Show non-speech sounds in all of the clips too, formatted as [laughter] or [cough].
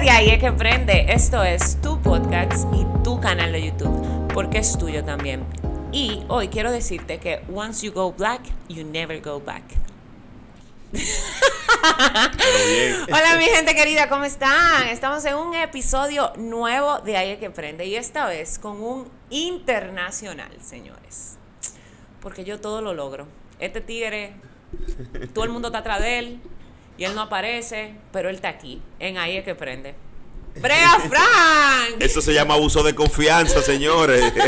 de ahí es que emprende. Esto es tu podcast y tu canal de YouTube, porque es tuyo también. Y hoy quiero decirte que once you go black, you never go back. Hola mi gente querida, ¿cómo están? Estamos en un episodio nuevo de es que Emprende y esta vez con un internacional, señores. Porque yo todo lo logro. Este tigre, todo el mundo está atrás de él y él no aparece, pero él está aquí, en Ahí es que Prende. Brea Frank. Eso se llama abuso de confianza, señores. [laughs]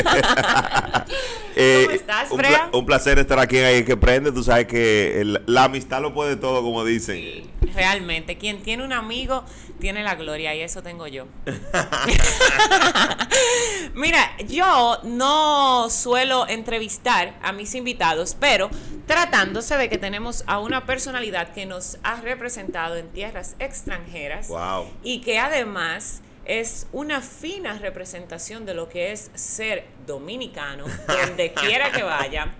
Eh, ¿Cómo estás, un, Brea? un placer estar aquí en Ahí que Prende. Tú sabes que el- la amistad lo puede todo, como dicen. Sí, realmente. Quien tiene un amigo tiene la gloria y eso tengo yo. [laughs] [laughs] Mira, yo no suelo entrevistar a mis invitados, pero tratándose de que tenemos a una personalidad que nos ha representado en tierras extranjeras Wow. y que además es una fina representación de lo que es ser dominicano, donde [laughs] quiera que vaya.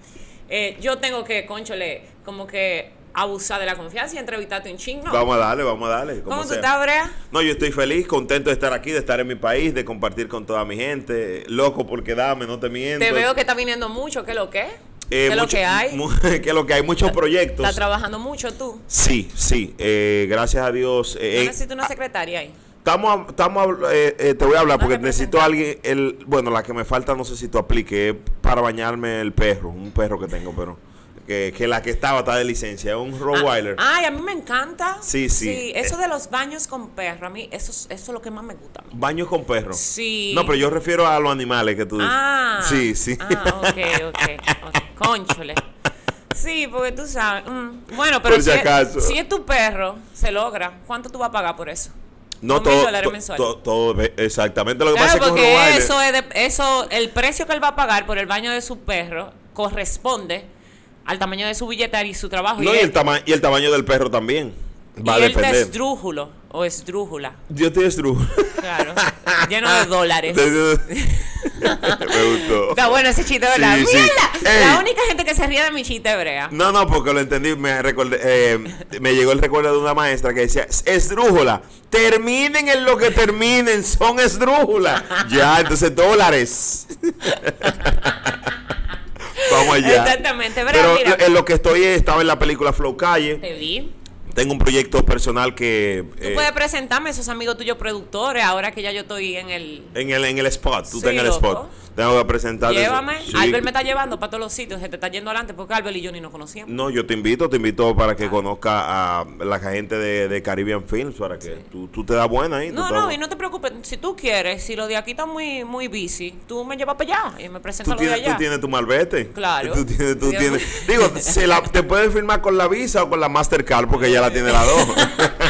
Eh, yo tengo que, conchole, como que abusar de la confianza y entrevistarte un chingo. Vamos a darle, vamos a darle. ¿Cómo tú sea. estás, Brea? No, yo estoy feliz, contento de estar aquí, de estar en mi país, de compartir con toda mi gente. Loco por quedarme, no te miento. Te veo que está viniendo mucho, ¿qué es lo que? Eh, ¿Qué es lo mucho- que hay? mu- [laughs] ¿Qué es lo que hay? Muchos proyectos. ¿Estás trabajando mucho tú? Sí, sí. eh, gracias a Dios. eh, ¿No eh, necesitas una secretaria ahí? Estamos, a- estamos a- eh, eh, te voy a hablar porque necesito a alguien, el, bueno, la que me falta no sé si tú apliques, es para bañarme el perro, un perro que tengo, pero que, que la que estaba está de licencia, es un Rottweiler. Ah, Ay, a mí me encanta. Sí, sí. eso de los baños con perro, a mí eso, es- eso es lo que más me gusta. a mí. Baños con perro. Sí. No, pero yo refiero a los animales que tú dices. Ah. Sí, sí. Ah, ok, ok. ok. [laughs] Conchole. Sí, porque tú sabes. mm, Bueno, pero Por si acaso. Es, si es tu perro, se logra. ¿Cuánto tú vas a pagar por eso? No todo, to- todo, exactamente lo que Claro, pasa es que porque eso es de, eso, el precio que él va a pagar por el baño de su perro corresponde al tamaño de su billetera y su trabajo. no, y el, tama- y el tamaño del perro también. Va a y él está depender. esdrújulo o esdrújula, Yo estoy estrujado. claro, lleno de dólares. [laughs] me gustó. Está bueno ese chiste, ¿verdad? Sí. La única gente que se ríe de mi chiste hebrea. No, no, porque lo entendí. Me, recordé, eh, me llegó el recuerdo de una maestra que decía: esdrújula, terminen en lo que terminen, son esdrújula. ya, entonces dólares. [laughs] Vamos allá. Exactamente, Brea, Pero mira. en lo que estoy estaba en la película Flow Calle. Te vi. Tengo un proyecto personal que. Tú eh, puedes presentarme a esos amigos tuyos productores ahora que ya yo estoy en el... en el, en el spot, tú Sí, estás en el loco. spot. Tengo que presentarte. Llévame. Sí. Albert me está llevando para todos los sitios. Se te está yendo adelante porque Albert y yo ni nos conocíamos. No, yo te invito, te invito para que conozca a la gente de, de Caribbean Films, para que tú, tú te das buena ahí. No, no, y no te preocupes. Si tú quieres, si lo de aquí está muy, muy busy, tú me llevas para allá y me presentas lo de tienes, allá. tú tienes tu malvete. Claro. Tú tienes, tú Sí, tienes. Digo, [laughs] se la, te puedes firmar con la Visa o con la Mastercard porque ella la tiene la dos. [laughs]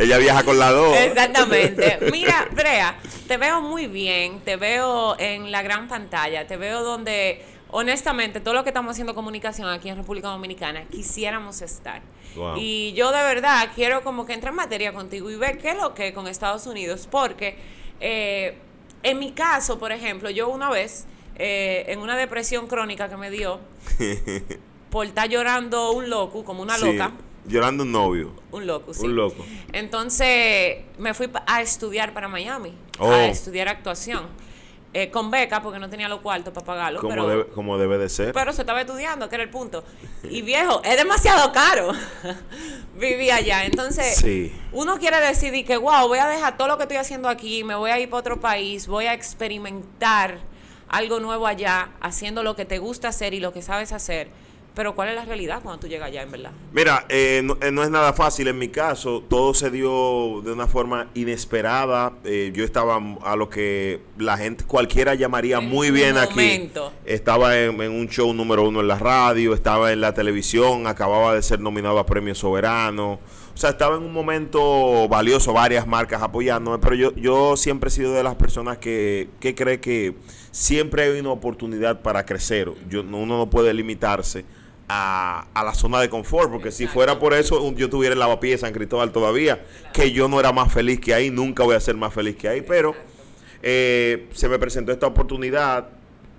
ella viaja con la dos. Exactamente. [laughs] Mira, Brea, te veo muy bien, te veo en la gran pantalla, te veo donde, honestamente, todo lo que estamos haciendo comunicación aquí en República Dominicana, quisiéramos estar. Wow. Y yo de verdad quiero como que entrar en materia contigo y ver qué es lo que con Estados Unidos, porque eh, en mi caso, por ejemplo, yo una vez, eh, en una depresión crónica que me dio, [laughs] por estar llorando un loco, como una Sí, loca, Llorando un novio. un loco, sí. Un loco. Entonces me fui a estudiar para Miami, Oh. a estudiar actuación. eh, con beca, porque no tenía los cuartos para pagarlo. Como, pero, debe, como debe de ser. pero se estaba estudiando, que era el punto. Y viejo, es demasiado caro [laughs] vivir allá. Entonces, Sí. uno quiere decidir que, wow, voy a dejar todo lo que estoy haciendo aquí, me voy a ir para otro país, voy a experimentar algo nuevo allá, haciendo lo que te gusta hacer y lo que sabes hacer. Pero ¿cuál es la realidad cuando tú llegas allá, en verdad? Mira, eh, no, eh, no es nada fácil en mi caso. Todo se dio de una forma inesperada. Eh, yo estaba a lo que la gente cualquiera llamaría En muy bien aquí. momento. Estaba en, en un show número uno en la radio, estaba en la televisión, acababa de ser nominado a Premio Soberano. O sea, estaba en un momento valioso, varias marcas apoyándome, pero yo, yo siempre he sido de las personas que, que cree que siempre hay una oportunidad para crecer. Yo, uno no puede limitarse a, a la zona de confort, porque si fuera por eso yo tuviera el lavapiés de San Cristóbal todavía, que yo no era más feliz que ahí, nunca voy a ser más feliz que ahí, pero eh, se me presentó esta oportunidad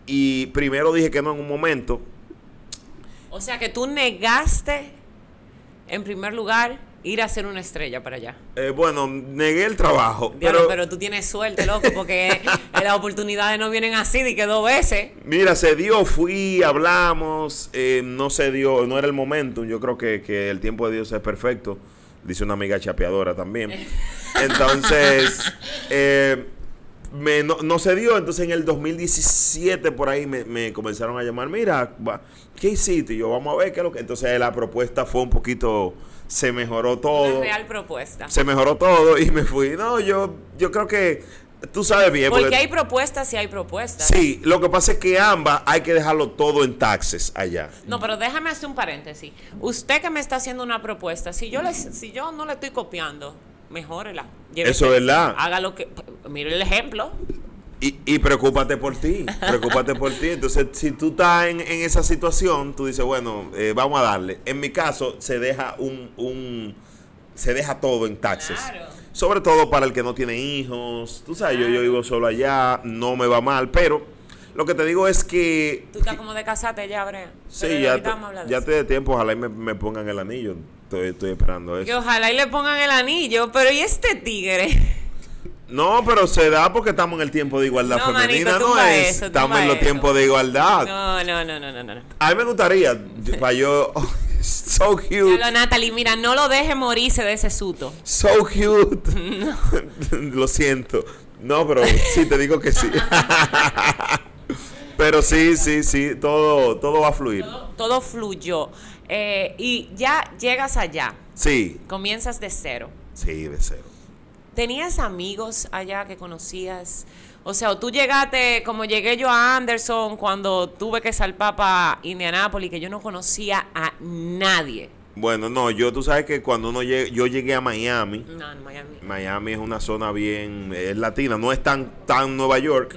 y primero dije que no en un momento. O sea que tú negaste, en primer lugar, ir a ser una estrella para allá? Eh, bueno, negué el trabajo. pero, pero tú tienes suerte, loco, porque [laughs] las oportunidades no vienen así, de que dos veces. Mira, se dio, fui, hablamos, eh, no se dio, no era el momento. Yo creo que, que el tiempo de Dios es perfecto. Dice una amiga chapeadora también. [laughs] Entonces, eh, me, no, se dio. Entonces en el 2017 por ahí me, comenzaron a llamar, mira, ¿qué hiciste? Y yo, vamos a ver qué es lo que... Entonces la propuesta fue un poquito... Se mejoró todo. Una real propuesta. Se mejoró todo y me fui. No, yo, yo creo que tú sabes bien. Porque, hay propuestas y hay propuestas. Sí, lo que pasa es que ambas hay que dejarlo todo en taxes allá. No, pero déjame hacer un paréntesis. Usted que me está haciendo una propuesta, si yo, le, si yo no le estoy copiando, mejórela. Eso es verdad. Haga lo que. Mire el ejemplo. Y, y preocúpate por ti, preocúpate por ti. Entonces, si tú estás en, esa situación, tú dices, bueno, eh, vamos a darle. En mi caso, se deja un, un se deja todo en taxes. Sobre todo para el que no tiene hijos. Tú sabes, yo, yo vivo solo allá, no me va mal, pero lo que te digo es que... Tú estás como de casate ya, Brea. Sí, ya, ya estoy de tiempo, ojalá y me, me pongan el anillo. Estoy, esperando eso. Que ojalá y le pongan el anillo, pero ¿y este tigre? No, pero se da porque estamos en el tiempo de igualdad femenina, no es. estamos en los tiempos de igualdad. No, no, no, no, no. A mí me gustaría, para yo. [laughs] so cute. Natalie, mira, no lo deje morirse de ese suto. So cute. [laughs] [laughs] lo siento. No, pero sí, te digo que sí. pero sí, sí, sí, todo, todo va a fluir. todo fluyó. Eh, y ya llegas allá. Sí. Comienzas de cero. Sí, de cero. ¿Tenías amigos allá que conocías? O sea, tú llegaste, como llegué yo a Anderson cuando tuve que salpar para Indianápolis, que yo no conocía a nadie. Bueno, no, yo tú sabes que cuando uno yo llegué a Miami. No, Miami. Miami es una zona bien, es latina, no es tan, tan Nueva York.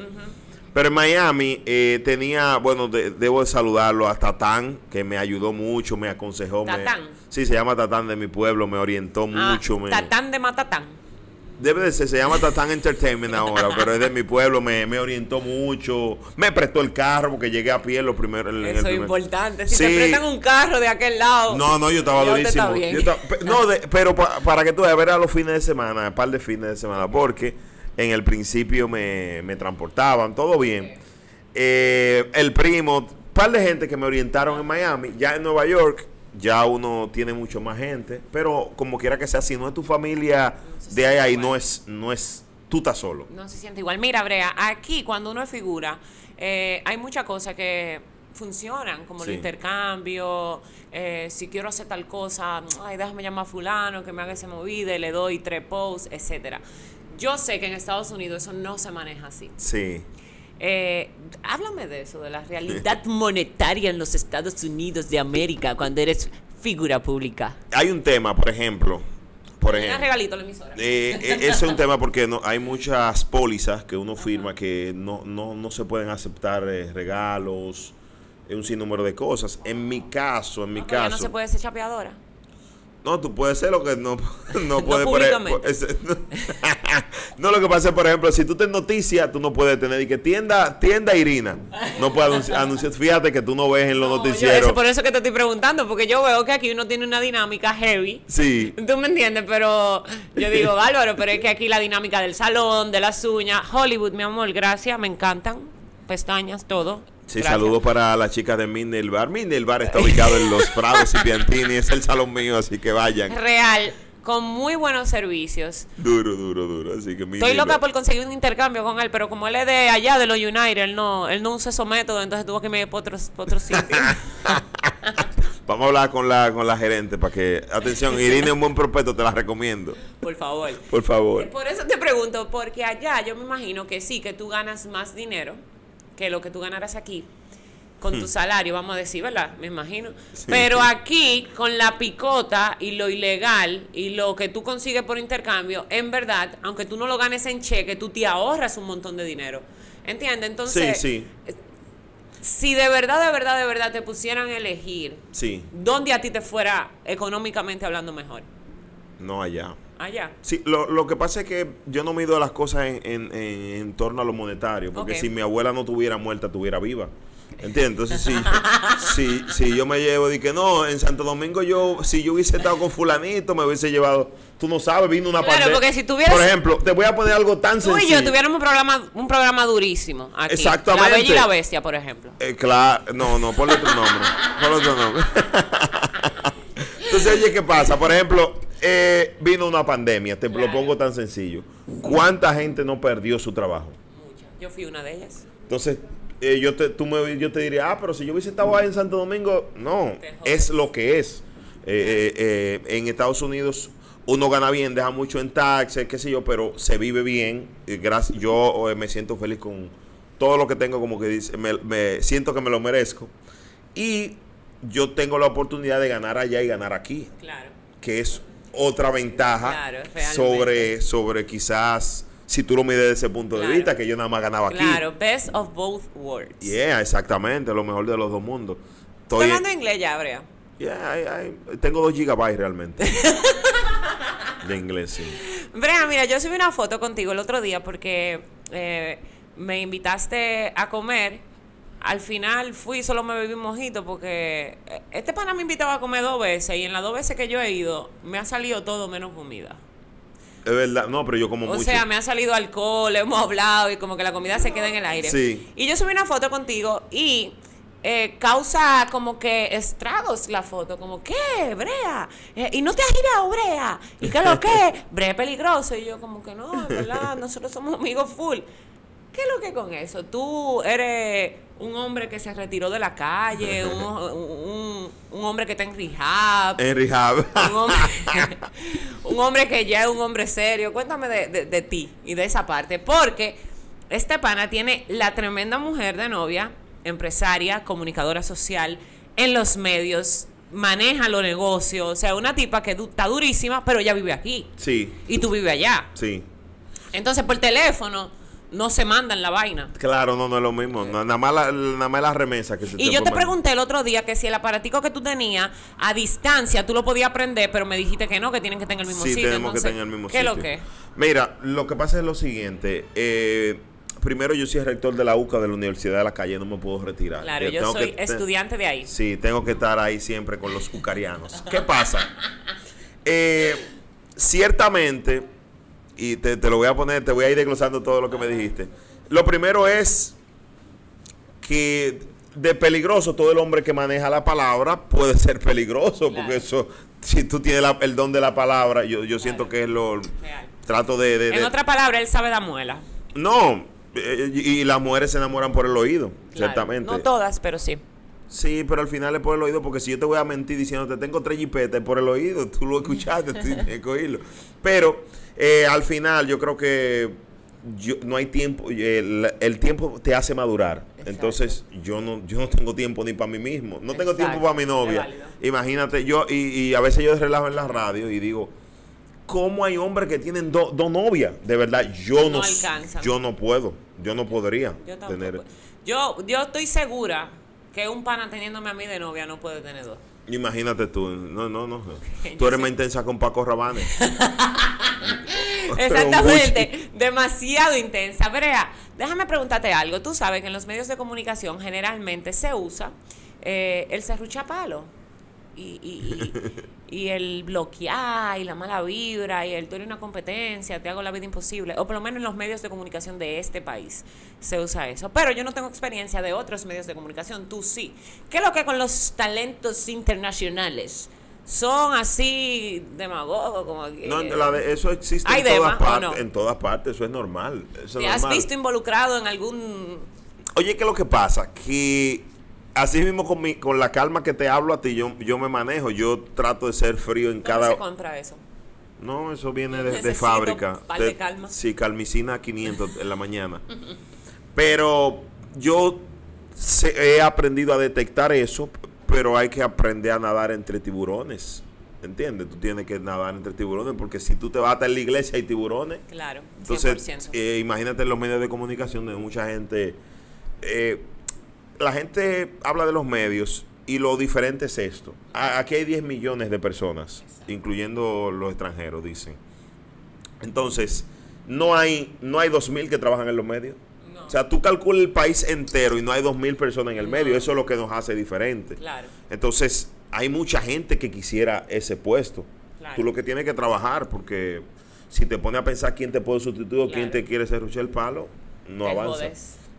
Pero en Miami eh, tenía, bueno, debo de saludarlo a Tatán, que me ayudó mucho, me aconsejó. ¿Tatán? sí, se llama Tatán de mi pueblo, me orientó ah, mucho. Me, Tatán de Matatán. Debe de ser, se llama Tatán Entertainment ahora, pero es de mi pueblo, me, orientó mucho, me prestó el carro porque llegué a pie lo primero. Eso es importante, si te prestan un carro de aquel lado. No, no, yo estaba durísimo. no, pero para que tú veas, ver a los fines de semana, un par de fines de semana, porque en el principio me, transportaban, todo bien. Eh, el primo, un par de gente que me orientaron en Miami, ya en Nueva York, ya uno tiene mucho más gente, pero como quiera que sea, si no es tu familia de ahí, ahí no es, no es, tú estás solo. No se siente igual. Mira, Brea, aquí cuando uno es figura, eh, hay muchas cosas que funcionan, como el intercambio, eh, si quiero hacer tal cosa, ay, déjame llamar a fulano, que me haga ese movida, le doy tres posts, etcétera. Yo sé que en Estados Unidos eso no se maneja así. Sí. Eh, háblame de eso, de la realidad [laughs] monetaria en los Estados Unidos de América cuando eres figura pública. Hay un tema, por ejemplo. Por ejemplo, regalito la emisora. Eh, eh, ese es un tema porque no, hay muchas pólizas que uno firma que no, no, no se pueden aceptar regalos, un sinnúmero de cosas. En mi caso, en mi caso. no se puede ser chapeadora. No, tú puedes ser lo que no, [laughs] no puedes. ejemplo, [laughs] no, lo que pasa es, por ejemplo, si tú te noticias, tú no puedes tener y que tienda, tienda Irina. No puedes [laughs] anunciar, Fíjate que tú no ves en los noticieros. eso, por eso que te estoy preguntando, porque yo veo que aquí uno tiene una dinámica heavy. Sí. Tú me entiendes, pero yo digo, Álvaro, pero es que aquí la dinámica del salón, de las uñas, Hollywood, mi amor, gracias, me encantan. Pestañas, todo. Sí, saludos para las chicas de Mindel Bar. Mindel Bar está ubicado en Los Prados y Piantini, es el salón mío, así que vayan. Real, con muy buenos servicios. Duro, duro, duro. Así que Estoy loca por conseguir un intercambio con él, pero como él es de allá, de los United, él no, él no usa esos métodos, entonces tuvo que irme por otros, otros sitios. [laughs] Vamos a hablar con la, con la gerente para que, atención, Irene es un buen prospecto, te la recomiendo. Por favor. Por favor. Por eso te pregunto, porque allá yo me imagino que sí, que tú ganas más dinero que lo que tú ganaras aquí con tu hmm. salario, vamos a decir, ¿verdad? Me imagino. Pero aquí, con la picota y lo ilegal y lo que tú consigues por intercambio, en verdad, aunque tú no lo ganes en cheque, tú te ahorras un montón de dinero. ¿Entiendes? Entonces, sí. si de verdad, de verdad, de verdad te pusieran a elegir, sí. ¿dónde a ti te fuera económicamente hablando mejor? No allá. Allá. Sí, lo, lo, que pasa es que yo no mido las cosas en, en, en, torno a lo monetario, porque si mi abuela no tuviera muerta, tuviera viva. ¿Entiendes? Entonces, si, [laughs] si, yo me llevo, de que no, en Santo Domingo yo, si yo hubiese estado con fulanito, me hubiese llevado, tú no sabes, vino una claro, porque si tuvieras, Por ejemplo, te voy a poner algo tan sencillo. Tú y yo tuviéramos un programa, un programa durísimo aquí. Exactamente. La Bella y la Bestia, por ejemplo. Eh, claro, no, no, ponle otro nombre. ponle otro nombre. [laughs] Entonces, oye, ¿qué pasa? Por ejemplo, eh, vino una pandemia, te lo pongo tan sencillo. ¿Cuánta gente no perdió su trabajo? Mucha. Yo fui una de ellas. Entonces, eh, yo, te, tú me, yo te diría, ah, pero si yo hubiese estado ahí en Santo Domingo, no, es lo que es. Eh, en Estados Unidos uno gana bien, deja mucho en taxes, qué sé yo, pero se vive bien. Gracias, yo me siento feliz con todo lo que tengo, como que dice, me, siento que me lo merezco. Y yo tengo la oportunidad de ganar allá y ganar aquí. Claro. Que es otra ventaja sobre, sobre quizás si tú lo mides desde ese punto de vista, que yo nada más ganaba aquí. Claro, best of both worlds. Yeah, exactamente, lo mejor de los dos mundos. Estoy hablando inglés ya, Brea? Yeah, tengo dos gigabytes realmente. [laughs] de inglés, sí. Brea, mira, yo subí una foto contigo el otro día porque eh, me invitaste a comer al final fui solo me bebí un mojito porque eh, este pana me invitaba a comer dos veces y en las dos veces que yo he ido me ha salido todo menos comida. Es verdad, no, pero yo como mucho. O sea, me ha salido alcohol, hemos hablado y como que la comida se queda en el aire. Sí. Y yo subí una foto contigo y eh, causa como que estragos la foto, como, ¿qué? Brea. Eh, y no te has girado, Brea. ¿Y qué lo que? [laughs] Brea es peligroso. Y yo como que no, verdad, nosotros somos amigos full. ¿Qué es lo que con eso? Tú eres un hombre que se retiró de la calle, [laughs] un, hombre que está en rehab. En rehab. Un hombre, [laughs] [laughs] que ya es un hombre serio. Cuéntame de, ti y de esa parte. Porque este pana tiene la tremenda mujer de novia, empresaria, comunicadora social, en los medios, maneja los negocios. O sea, una tipa que está durísima, pero ella vive aquí. Sí. Y tú vives allá. Sí. Entonces, por teléfono no se mandan la vaina. Claro, no, no es lo mismo. nada, más la, nada más la remesa que se Y yo te pregunté el otro día que si el aparatico que tú tenías a distancia tú lo podías aprender, pero me dijiste que no, que tienen que tener el mismo sí, sitio. tenemos que tener el mismo ¿Qué sitio. lo que? Mira, lo que pasa es lo siguiente. Eh, primero, yo soy rector de la UCA de la Universidad de la Calle, no me puedo retirar. Claro, yo, soy estudiante de ahí. Sí, tengo que estar ahí siempre con los ucarianos. ¿Qué pasa? [laughs] Eh, ciertamente, y te, te, lo voy a poner, te voy a ir desglosando todo lo que me dijiste. Lo primero es que de peligroso, todo el hombre que maneja la palabra puede ser peligroso, porque eso, si tú tienes el don de la palabra, yo, yo siento que es lo... Trato de, En otra palabra, él sabe dar muela. No, eh, y, las mujeres se enamoran por el oído, ciertamente. No todas, pero sí. Sí, pero al final es por el oído, porque si yo te voy a mentir diciendo te tengo tres jipetas por el oído, [laughs] tú lo escuchaste, tú tienes que oírlo. Pero eh, al final yo creo que yo, no hay tiempo, el, tiempo te hace madurar. Entonces, yo no, yo no tengo tiempo ni para mí mismo, no tengo tiempo para mi novia. Imagínate, yo, y, a veces yo relajo en la radio y digo, ¿cómo hay hombres que tienen dos novias? De verdad, yo no, yo no puedo, yo no podría tener. Yo, yo estoy segura que un pana teniéndome a mí de novia no puede tener dos. Imagínate tú, no, no, no. [laughs] Tú eres más intensa con Paco Rabanne. [laughs] Exactamente, demasiado intensa. Brea, déjame preguntarte algo. Tú sabes que en los medios de comunicación generalmente se usa eh, el serruchapalo y, y, y, el bloquear y la mala vibra y el tú eres una competencia, te hago la vida imposible. O por lo menos en los medios de comunicación de este país se usa eso. Pero yo no tengo experiencia de otros medios de comunicación, tú sí. ¿Qué es lo que con los talentos internacionales? son así demagogos como que, no, eso existe en todas partes en todas partes eso es normal ¿Te has visto involucrado en algún oye qué es lo que pasa que así mismo con mi, con la calma que te hablo a ti yo yo me manejo yo trato de ser frío en cada se compra eso no eso viene de, fábrica de, calma. sí calmicina 500 en la mañana pero yo he aprendido a detectar eso pero hay que aprender a nadar entre tiburones. ¿Entiendes? Tú tienes que nadar entre tiburones porque si tú te vas a la iglesia hay tiburones. Claro. 100%. Entonces, eh, imagínate en los medios de comunicación de mucha gente. Eh, la gente habla de los medios y lo diferente es esto. aquí hay 10 millones de personas, incluyendo los extranjeros, dicen. Entonces, no hay no hay 2000 que trabajan en los medios. No, O sea, tú calculas el país entero y no hay dos mil personas en el medio. Eso es lo que nos hace diferente. Claro. Entonces, hay mucha gente que quisiera ese puesto. Claro. Tú lo que tienes que trabajar, porque si te pones a pensar quién te puede sustituir o quién te quiere ser el palo, no avanza.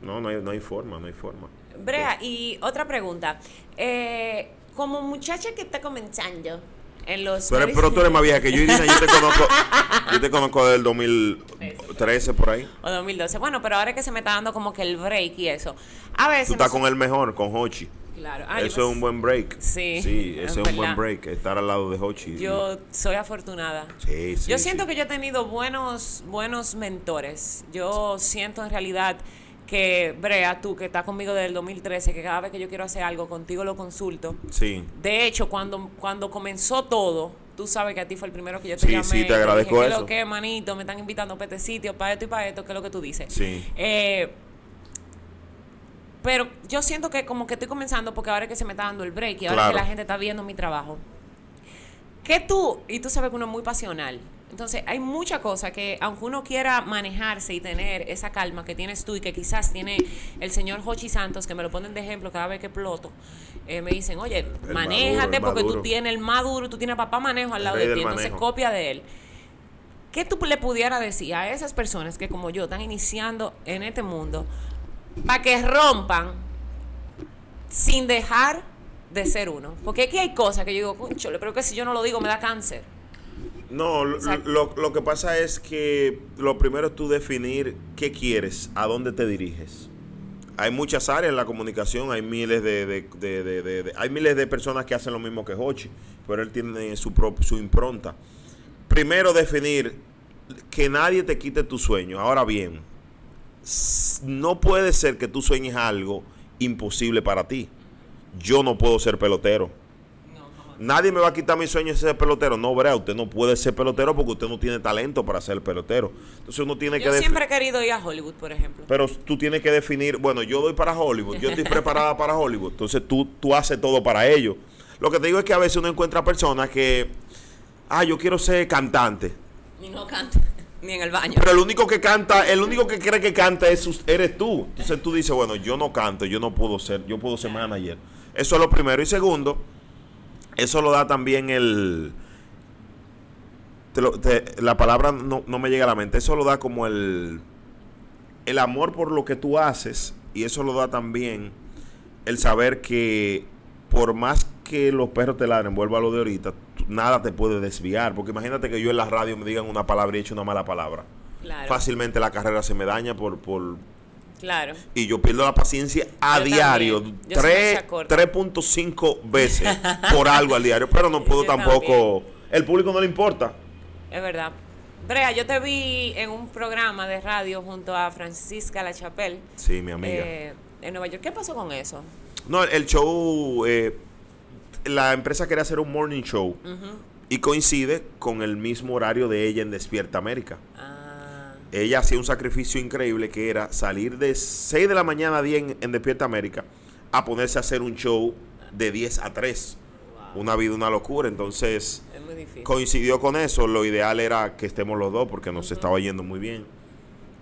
No, no hay, no hay forma, no hay forma. Brea, y otra pregunta. Eh, como muchacha que está comenzando en los... Pero, pero tú eres más vieja que yo, Irina. Yo te conozco, [laughs] yo te conozco del 2013 por ahí. O 2012. Bueno, pero ahora que se me está dando como que el break y eso. A veces... Tú estás nos- con el mejor, con Hochi. Claro. Ah, eso es un buen break. Sí, Sí, es ese es un buen break, estar al lado de Hochi. Yo soy afortunada. Sí, sí, yo siento sí. que yo he tenido buenos, buenos mentores. Yo siento en realidad que, Brea, tú que estás conmigo desde el 2013, que cada vez que yo quiero hacer algo contigo lo consulto. Sí. De hecho, cuando, cuando comenzó todo, tú sabes que a ti fue el primero que yo te Sí, llamé. sí, te agradezco dije, ¿qué eso. lo que, manito? Me están invitando para este sitio, para esto y para esto, ¿qué es lo que tú dices? Sí. Eh, pero yo siento que como que estoy comenzando porque ahora es que se me está dando el break y ahora Claro. que la gente está viendo mi trabajo. Que tú, y tú sabes que uno es muy pasional. Entonces, hay mucha cosa que, aunque uno quiera manejarse y tener esa calma que tienes tú y que quizás tiene el señor Hochi Santos, que me lo ponen de ejemplo cada vez que exploto, eh, me dicen, oye, El manéjate maduro, porque tú maduro. tienes el más duro, tú tienes papá manejo al lado de ti, entonces manejo. copia de él. ¿Qué tú le pudieras decir a esas personas que como yo están iniciando en este mundo para que rompan sin dejar de ser uno? Porque aquí hay cosas que yo digo, concho, pero que si yo no lo digo me da cáncer. No, lo, lo- que pasa es que lo primero es tú definir qué quieres, a dónde te diriges. Hay muchas áreas en la comunicación, hay miles de, de- de- de- hay miles de personas que hacen lo mismo que Hochi, pero él tiene su, pro- su impronta. Primero definir que nadie te quite tu sueño. Ahora bien, no puede ser que tú sueñes algo imposible para ti. Yo no puedo ser pelotero. Nadie me va a quitar mi sueño de ser pelotero. No, Brea, usted no puede ser pelotero porque usted no tiene talento para ser pelotero. Entonces uno tiene que Yo siempre he querido ir a Hollywood, por ejemplo. Pero tú tienes que definir, bueno, yo doy para Hollywood, yo estoy preparada para Hollywood. Entonces tú, tú haces todo para ello. Lo que te digo es que a veces uno encuentra personas que, ah, yo quiero ser cantante. Y no canta [laughs] ni en el baño. Pero el único que canta, el único que cree que canta es eres tú. Entonces tú dices, bueno, yo no canto, yo no puedo ser, yo puedo ser manager. Eso es lo primero. Y segundo, eso lo da también el... te lo- te- la palabra no, no me llega a la mente. Eso lo da como el, el amor por lo que tú haces. Y eso lo da también el saber que por más que los perros te ladren, vuelvo a lo de ahorita, nada te puede desviar. Porque imagínate que yo en la radio me digan una palabra y he hecho una mala palabra. Claro. Fácilmente la carrera se me daña por, por Claro. y yo pierdo la paciencia a Yo diario, también. Yo soy tres- mecha corta. 3.5 veces por algo al diario, pero no [laughs] puedo Yo tampoco, el público no le importa. Es verdad. Brea, yo te vi en un programa de radio junto a Francisca La Chapelle Sí, mi amiga. eh, en Nueva York. ¿Qué pasó con eso? No, el show, eh, la empresa quería hacer un morning show y coincide con el mismo horario de ella en Despierta América. Ah, Ella hacía un sacrificio increíble que era salir de 6 de la mañana a 10 en, Despierta América a ponerse a hacer un show de 10 a 3. Una vida, una locura. Entonces coincidió con eso. Lo ideal era que estemos los dos porque nos estaba yendo muy bien.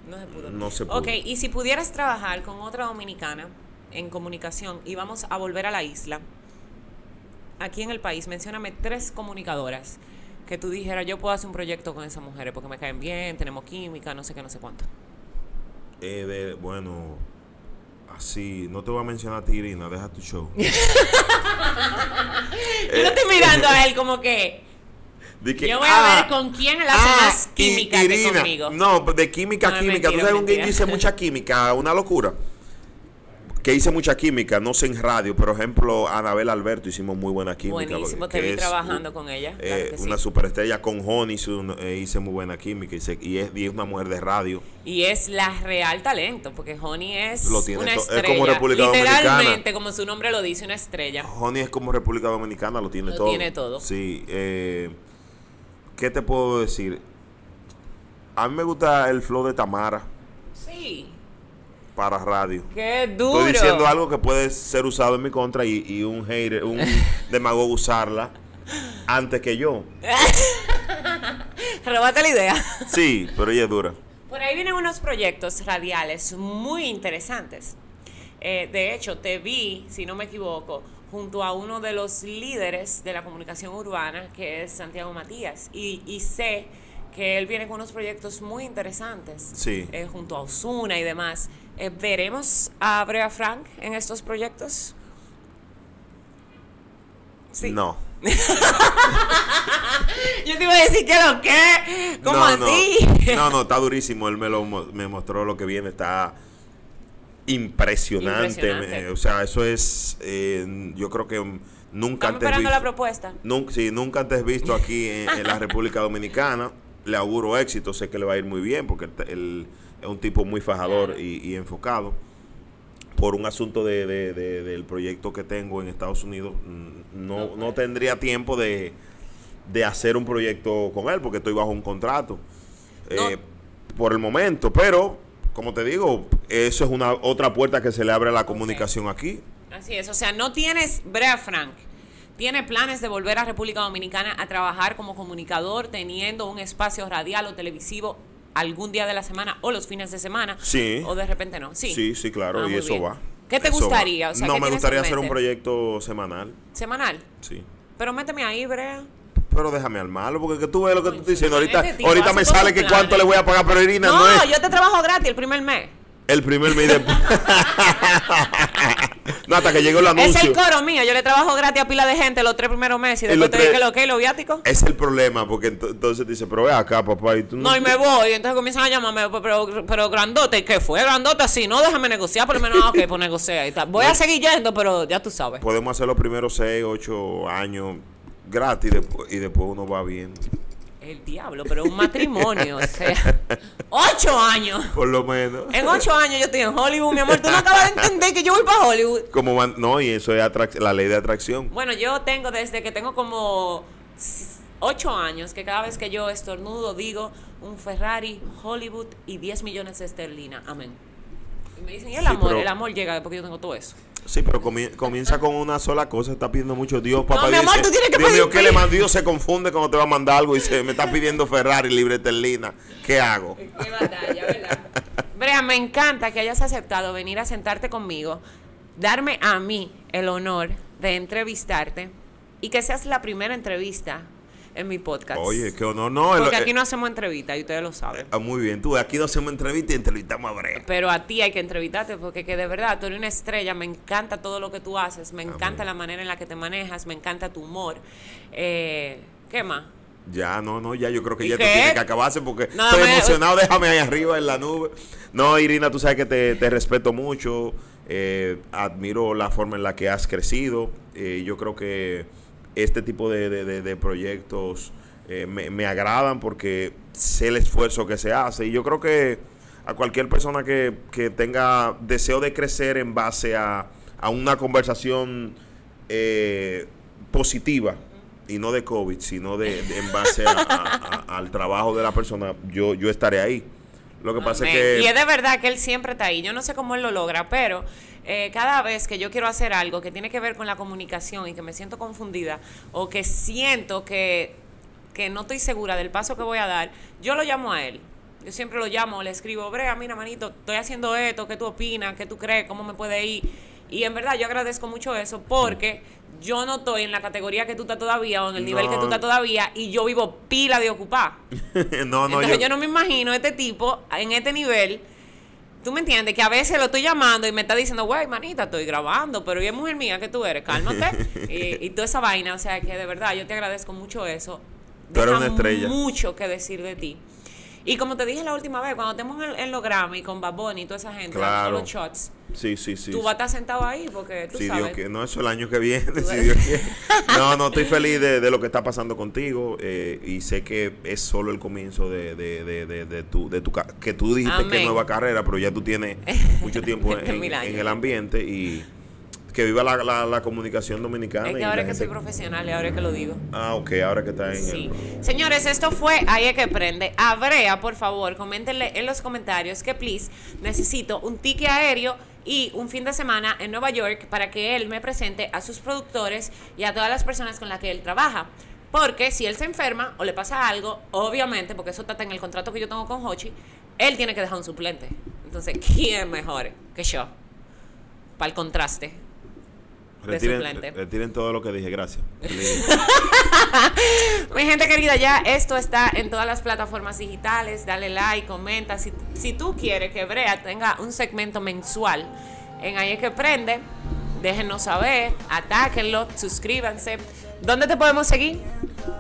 No se pudo. No se pudo. Ok, y si pudieras trabajar con otra dominicana en comunicación y vamos a volver a la isla, aquí en el país, mencióname tres comunicadoras que tú dijeras, yo puedo hacer un proyecto con esas mujeres porque me caen bien, tenemos química, no sé qué, no sé cuánto. Eh, de- bueno, así, no te voy a mencionar a ti, Irina, deja tu show. [laughs] Yo lo estoy mirando a él como que... Yo voy a ver con quién él hace más I- química que Irina. conmigo. No, de química a No, química. mentira, Tú sabes quién mentira. dice mucha química, una locura. Que hice mucha química, no sé en radio, por ejemplo, Anabel Alberto hicimos muy buena química. Buenísimo, que te vi trabajando un- con ella. eh, claro que sí. una superestrella con Honey hice, un- eh, hice muy buena química y, es, y es una mujer de radio. Y es la real talento, porque Honey es Lo tiene una to- es estrella. como República Literalmente, Dominicana. como su nombre lo dice, una estrella. Honey es como República Dominicana, lo tiene Lo todo. tiene todo. Sí. Eh, ¿Qué te puedo decir? A mí me gusta el flow de Tamara. Para radio. Qué duro. Estoy diciendo algo que puede ser usado en mi contra y, y un hater, un [laughs] demagogo usarla antes que yo. [laughs] Robate la idea. Sí, pero ella es dura. Por ahí ahí vienen unos proyectos radiales muy interesantes. Eh, de hecho, te vi, si no me equivoco, junto a uno de los líderes de la comunicación urbana, que es Santiago Matías, y, y sé que él viene con unos proyectos muy interesantes, Sí. eh, junto a Osuna y demás. Eh, ¿Veremos a Brea Frank en estos proyectos? Sí. No. [laughs] Yo te iba a decir que lo que, ¿cómo no, así? No, no, no, está durísimo. Él me, lo, me mostró lo que viene. Está impresionante. O sea, eso es. eh, yo creo que nunca Estamos antes esperando visto. la propuesta. Nunca, sí, nunca antes visto aquí en, en la República Dominicana. Le auguro éxito, sé que le va a ir muy bien porque él, él es un tipo muy fajador y, y enfocado. Por un asunto de, de- de- del proyecto que tengo en Estados Unidos, mm, no, No no puede. tendría tiempo de, de hacer un proyecto con él porque estoy bajo un contrato No. eh, por el momento. Pero, como te digo, eso es una otra puerta que se le abre a la comunicación aquí. Así es, o sea, no tienes, Brea Frank, tiene planes de volver a República Dominicana a trabajar como comunicador, teniendo un espacio radial o televisivo algún día de la semana o los fines de semana. Sí. O de repente no. Sí. Sí, sí, claro, Ah, y eso bien. va. ¿Qué te Eso gustaría? va. O sea, no, ¿qué me gustaría hacer un proyecto semanal, Semanal. sí. Pero méteme ahí, Brea. Pero déjame al malo, porque que tú ves lo que tú Concho, estás diciendo. Ahorita, ahorita me sale que planes. cuánto le voy a pagar, pero Irina No, no, es yo te trabajo gratis el primer mes. el primer mes de... [laughs] [laughs] no, hasta que llegó el anuncio. Es el coro mío. Yo le trabajo gratis a pila de gente los tres primeros meses y después los te dije tres- lo que, lo viático. Es el problema, porque ento- entonces dice, pero ve acá, papá, y tú No, y me voy. Y entonces comienzan a llamarme, pero, pero, grandote, ¿y qué fue? Grandote, sí, no, déjame negociar, por lo menos, ah, ok, pues negocia y tal. Voy a seguir yendo, pero ya tú sabes. Podemos hacer los primeros 6, 8 años gratis y después uno va bien. El diablo, pero un matrimonio, o sea, ocho años. Por lo menos. En ocho años yo estoy en Hollywood, mi amor. Tú no acabas de entender que yo voy para Hollywood. Como van- no, y eso es la ley de atracción. Bueno, yo tengo desde que tengo como ocho años que cada vez que yo estornudo digo un Ferrari, Hollywood y 10 millones de esterlinas. Amén. Y me dicen, ¿y el Sí, amor? pero- El amor llega porque yo tengo todo eso. Sí, pero comie- comienza con una sola cosa, está pidiendo mucho Dios, papá. mi Dios amor, dice, tú tienes que Dios pedir mío, ¿qué le mando? Dios se confunde cuando te va a mandar algo y dice, me está pidiendo Ferrari, libre terlina. ¿Qué hago? Qué batalla, ¿verdad? Brea, me encanta que hayas aceptado venir a sentarte conmigo, darme a mí el honor de entrevistarte y que seas la primera entrevista en mi podcast. Oye, qué honor. No, Porque eh, aquí no hacemos entrevistas y ustedes lo saben. ah, muy bien, tú, aquí no hacemos entrevista y entrevistamos a Brea. Pero a ti hay que entrevistarte porque que de verdad tú eres una estrella, me encanta todo lo que tú haces, me encanta Amén. la manera en la que te manejas, me encanta tu humor. Eh, ¿Qué más? Ya, no, no, ya yo creo que ¿Y ya qué? tú tienes que acabarse porque No, estoy me- emocionado, déjame ahí arriba en la nube. No, Irina, tú sabes que te, te respeto mucho, eh, admiro la forma en la que has crecido. eh, yo creo que este tipo de, de- de- proyectos eh, me, me agradan porque sé el esfuerzo que se hace y yo creo que a cualquier persona que, que tenga deseo de crecer en base a, a una conversación eh, positiva y no de COVID, sino de, de- en base a- al trabajo de la persona, yo, yo estaré ahí. Lo que pasa Amén. es Y es que de verdad que él siempre está ahí. Yo no sé cómo él lo logra, pero eh, cada vez que yo quiero hacer algo que tiene que ver con la comunicación y que me siento confundida o que siento que, que no estoy segura del paso que voy a dar, yo lo llamo a él. Yo siempre lo llamo, le escribo, Brea, mira, manito, estoy haciendo esto, ¿qué tú opinas? ¿Qué tú crees? ¿Cómo me puede ir? Y en verdad yo agradezco mucho eso porque yo no estoy en la categoría que tú estás todavía o en el nivel que tú estás todavía y yo vivo pila de ocupar. [laughs] no, no, Entonces yo, yo no me imagino este tipo en este nivel. Tú me entiendes que a veces lo estoy llamando y me está diciendo, güey, manita, estoy grabando, pero es mujer mía que tú eres, cálmate. [laughs] y, y toda esa vaina, o sea que de verdad yo te agradezco mucho eso. Tú eres una estrella. mucho que decir de ti. Y como te dije la última vez, cuando estemos en, en los Grammy con Baboni y toda esa gente, Claro. los shots, sí, sí, sí. tú vas a estar sentado ahí porque tú si sabes. Dios quiere, no, eso el año que viene, [laughs] si. Dios quiere. [laughs] No, no, estoy feliz de, de lo que está pasando contigo eh, y sé que es solo el comienzo de, de, de, de, de tu, de tu, que tú dijiste que es nueva carrera, pero ya tú tienes [laughs] mucho tiempo en el ambiente y que viva la, la, la comunicación dominicana. Es que ahora que gente- soy profesional y ahora que lo digo. Ah, ok, ahora que está en Sí. el... Señores, esto fue Ahí es que prende. A Brea, por favor, coméntenle en los comentarios que, please, necesito un ticket aéreo y un fin de semana en Nueva York para que él me presente a sus productores y a todas las personas con las que él trabaja. Porque si él se enferma o le pasa algo, obviamente, porque eso está en el contrato que yo tengo con Hochi, él tiene que dejar un suplente. Entonces, ¿quién mejor que yo? Para el contraste. Retiren, retiren, todo lo que dije, gracias. [laughs] Mi gente querida, ya esto está en todas las plataformas digitales. Dale like, comenta. Si, si tú quieres que Brea tenga un segmento mensual en Ahí es que prende, déjenos saber, atáquenlo, suscríbanse. ¿Dónde te podemos seguir?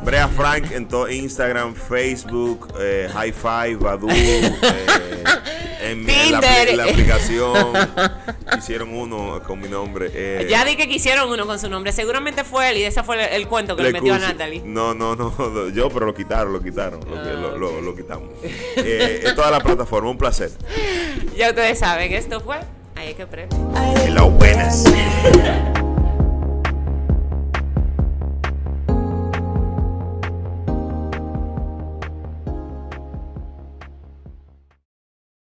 Brea Frank en todo Instagram, Facebook, eh, High Five, Badu, [laughs] eh, en, la, aplicación. hicieron uno con mi nombre. Eh. ya di que quisieron uno con su nombre. Seguramente fue él y ese fue el, cuento que le, metió a Natalie. No, no, no, yo, pero lo quitaron, lo quitaron. Lo, ah, lo, lo, quitamos. [laughs] en toda la plataforma, un placer. Ya ustedes saben, esto fue. Ahí hay que aprender. En la buenas. [laughs]